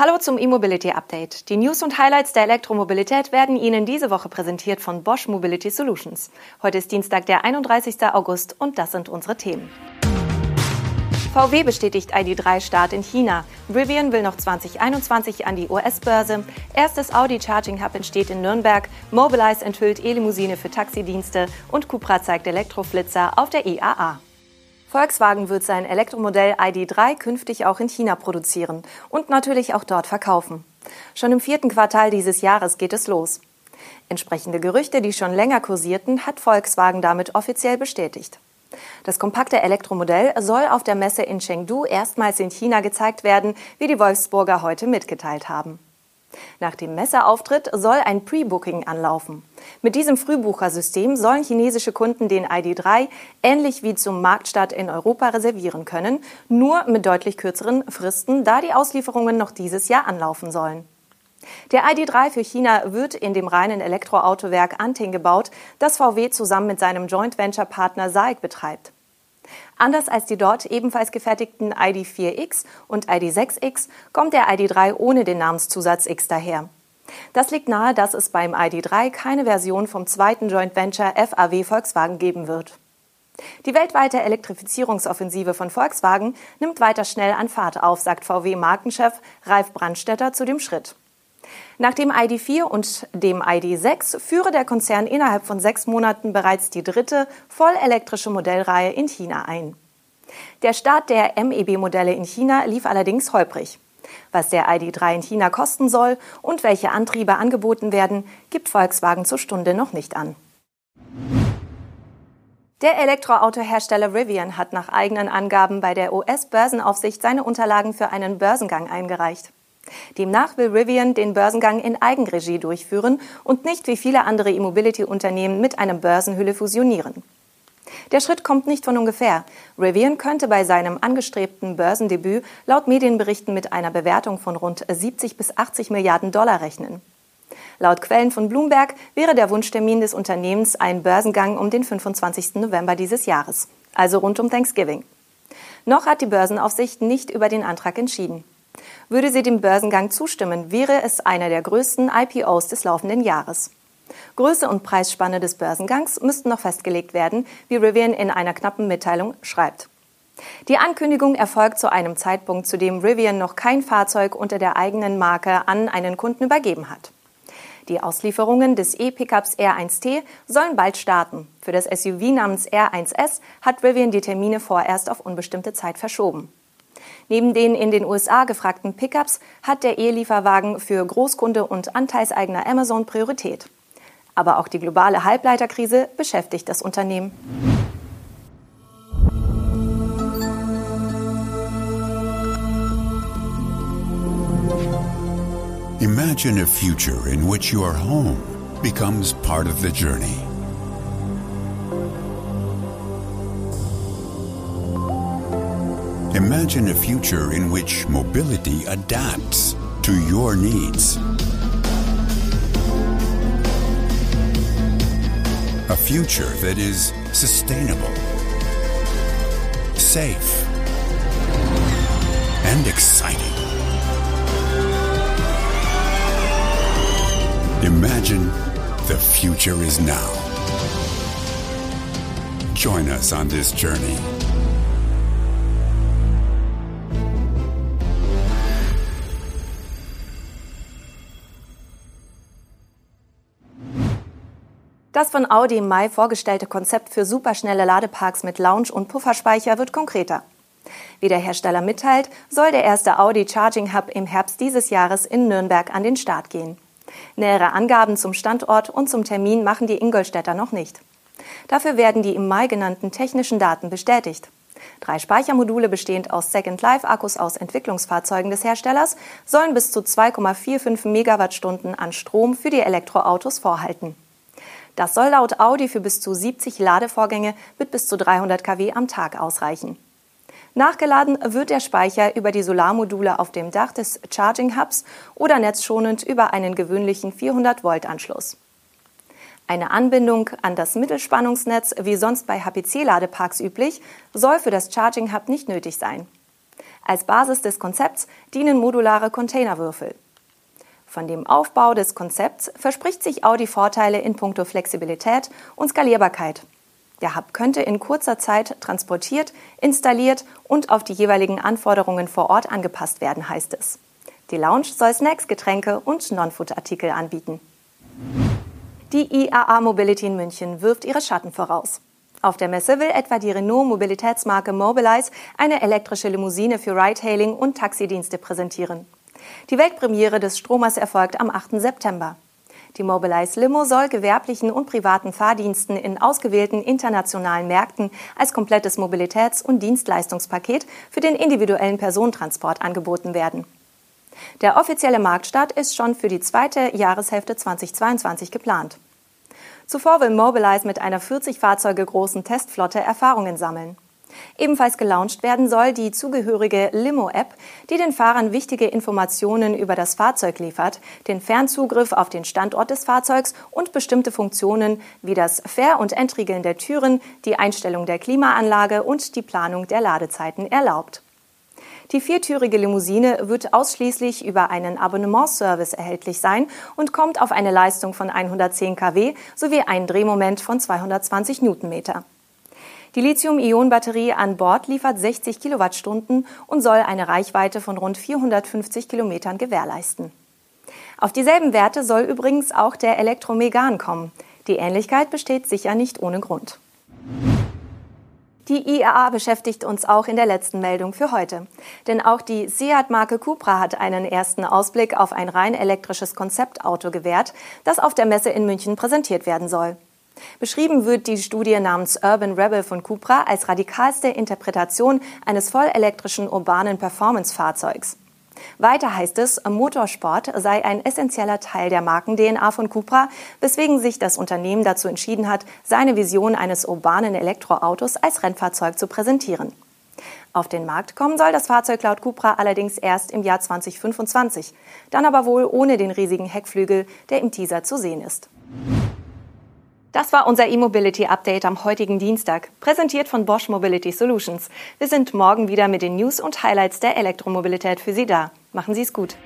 Hallo zum E-Mobility Update. Die News und Highlights der Elektromobilität werden Ihnen diese Woche präsentiert von Bosch Mobility Solutions. Heute ist Dienstag, der 31. August und das sind unsere Themen. VW bestätigt ID3-Start in China. Rivian will noch 2021 an die US-Börse. Erstes Audi Charging Hub entsteht in Nürnberg. Mobilize enthüllt E-Limousine für Taxidienste und Cupra zeigt Elektroflitzer auf der IAA. Volkswagen wird sein Elektromodell ID3 künftig auch in China produzieren und natürlich auch dort verkaufen. Schon im vierten Quartal dieses Jahres geht es los. Entsprechende Gerüchte, die schon länger kursierten, hat Volkswagen damit offiziell bestätigt. Das kompakte Elektromodell soll auf der Messe in Chengdu erstmals in China gezeigt werden, wie die Wolfsburger heute mitgeteilt haben. Nach dem Messeauftritt soll ein Pre-Booking anlaufen. Mit diesem Frühbuchersystem sollen chinesische Kunden den ID3 ähnlich wie zum Marktstart in Europa reservieren können, nur mit deutlich kürzeren Fristen, da die Auslieferungen noch dieses Jahr anlaufen sollen. Der ID3 für China wird in dem reinen Elektroautowerk Anting gebaut, das VW zusammen mit seinem Joint Venture Partner SAIC betreibt. Anders als die dort ebenfalls gefertigten ID4X und ID6X kommt der ID3 ohne den Namenszusatz X daher. Das liegt nahe, dass es beim ID3 keine Version vom zweiten Joint Venture FAW Volkswagen geben wird. Die weltweite Elektrifizierungsoffensive von Volkswagen nimmt weiter schnell an Fahrt auf, sagt VW-Markenchef Ralf Brandstetter zu dem Schritt. Nach dem ID4 und dem ID6 führe der Konzern innerhalb von sechs Monaten bereits die dritte vollelektrische Modellreihe in China ein. Der Start der MEB-Modelle in China lief allerdings holprig. Was der ID3 in China kosten soll und welche Antriebe angeboten werden, gibt Volkswagen zur Stunde noch nicht an. Der Elektroautohersteller Rivian hat nach eigenen Angaben bei der US-Börsenaufsicht seine Unterlagen für einen Börsengang eingereicht. Demnach will Rivian den Börsengang in Eigenregie durchführen und nicht wie viele andere E-Mobility-Unternehmen mit einer Börsenhülle fusionieren. Der Schritt kommt nicht von ungefähr. Rivian könnte bei seinem angestrebten Börsendebüt laut Medienberichten mit einer Bewertung von rund 70 bis 80 Milliarden Dollar rechnen. Laut Quellen von Bloomberg wäre der Wunschtermin des Unternehmens ein Börsengang um den 25. November dieses Jahres, also rund um Thanksgiving. Noch hat die Börsenaufsicht nicht über den Antrag entschieden. Würde sie dem Börsengang zustimmen, wäre es einer der größten IPOs des laufenden Jahres. Größe und Preisspanne des Börsengangs müssten noch festgelegt werden, wie Rivian in einer knappen Mitteilung schreibt. Die Ankündigung erfolgt zu einem Zeitpunkt, zu dem Rivian noch kein Fahrzeug unter der eigenen Marke an einen Kunden übergeben hat. Die Auslieferungen des E-Pickups R1T sollen bald starten. Für das SUV namens R1S hat Rivian die Termine vorerst auf unbestimmte Zeit verschoben. Neben den in den USA gefragten Pickups hat der E-Lieferwagen für Großkunde und Anteilseigner Amazon Priorität. Aber auch die globale Halbleiterkrise beschäftigt das Unternehmen. Imagine a future in which your home becomes part of the journey. Imagine a future in which mobility adapts to your needs. A future that is sustainable, safe, and exciting. Imagine the future is now. Join us on this journey. Das von Audi im Mai vorgestellte Konzept für superschnelle Ladeparks mit Lounge und Pufferspeicher wird konkreter. Wie der Hersteller mitteilt, soll der erste Audi Charging Hub im Herbst dieses Jahres in Nürnberg an den Start gehen. Nähere Angaben zum Standort und zum Termin machen die Ingolstädter noch nicht. Dafür werden die im Mai genannten technischen Daten bestätigt. Drei Speichermodule bestehend aus Second-Life-Akkus aus Entwicklungsfahrzeugen des Herstellers sollen bis zu 2,45 Megawattstunden an Strom für die Elektroautos vorhalten. Das soll laut Audi für bis zu 70 Ladevorgänge mit bis zu 300 kW am Tag ausreichen. Nachgeladen wird der Speicher über die Solarmodule auf dem Dach des Charging Hubs oder netzschonend über einen gewöhnlichen 400 Volt Anschluss. Eine Anbindung an das Mittelspannungsnetz, wie sonst bei HPC-Ladeparks üblich, soll für das Charging Hub nicht nötig sein. Als Basis des Konzepts dienen modulare Containerwürfel. Von dem Aufbau des Konzepts verspricht sich Audi Vorteile in puncto Flexibilität und Skalierbarkeit. Der Hub könnte in kurzer Zeit transportiert, installiert und auf die jeweiligen Anforderungen vor Ort angepasst werden, heißt es. Die Lounge soll Snacks, Getränke und Non-Food-Artikel anbieten. Die IAA Mobility in München wirft ihre Schatten voraus. Auf der Messe will etwa die Renault-Mobilitätsmarke Mobilize eine elektrische Limousine für Ride-Hailing und Taxidienste präsentieren. Die Weltpremiere des Stromers erfolgt am 8. September. Die Mobilize Limo soll gewerblichen und privaten Fahrdiensten in ausgewählten internationalen Märkten als komplettes Mobilitäts- und Dienstleistungspaket für den individuellen Personentransport angeboten werden. Der offizielle Marktstart ist schon für die zweite Jahreshälfte 2022 geplant. Zuvor will Mobilize mit einer 40 Fahrzeuge großen Testflotte Erfahrungen sammeln. Ebenfalls gelauncht werden soll die zugehörige Limo-App, die den Fahrern wichtige Informationen über das Fahrzeug liefert, den Fernzugriff auf den Standort des Fahrzeugs und bestimmte Funktionen wie das Ver- und Entriegeln der Türen, die Einstellung der Klimaanlage und die Planung der Ladezeiten erlaubt. Die viertürige Limousine wird ausschließlich über einen Abonnementservice erhältlich sein und kommt auf eine Leistung von 110 kW sowie ein Drehmoment von 220 Newtonmeter. Die Lithium-Ionen-Batterie an Bord liefert 60 Kilowattstunden und soll eine Reichweite von rund 450 Kilometern gewährleisten. Auf dieselben Werte soll übrigens auch der Elektromegan kommen. Die Ähnlichkeit besteht sicher nicht ohne Grund. Die IAA beschäftigt uns auch in der letzten Meldung für heute. Denn auch die Seat-Marke Cupra hat einen ersten Ausblick auf ein rein elektrisches Konzeptauto gewährt, das auf der Messe in München präsentiert werden soll. Beschrieben wird die Studie namens Urban Rebel von Cupra als radikalste Interpretation eines vollelektrischen urbanen Performance-Fahrzeugs. Weiter heißt es, Motorsport sei ein essentieller Teil der Marken-DNA von Cupra, weswegen sich das Unternehmen dazu entschieden hat, seine Vision eines urbanen Elektroautos als Rennfahrzeug zu präsentieren. Auf den Markt kommen soll das Fahrzeug laut Cupra allerdings erst im Jahr 2025, dann aber wohl ohne den riesigen Heckflügel, der im Teaser zu sehen ist. Das war unser E-Mobility Update am heutigen Dienstag, präsentiert von Bosch Mobility Solutions. Wir sind morgen wieder mit den News und Highlights der Elektromobilität für Sie da. Machen Sie es gut.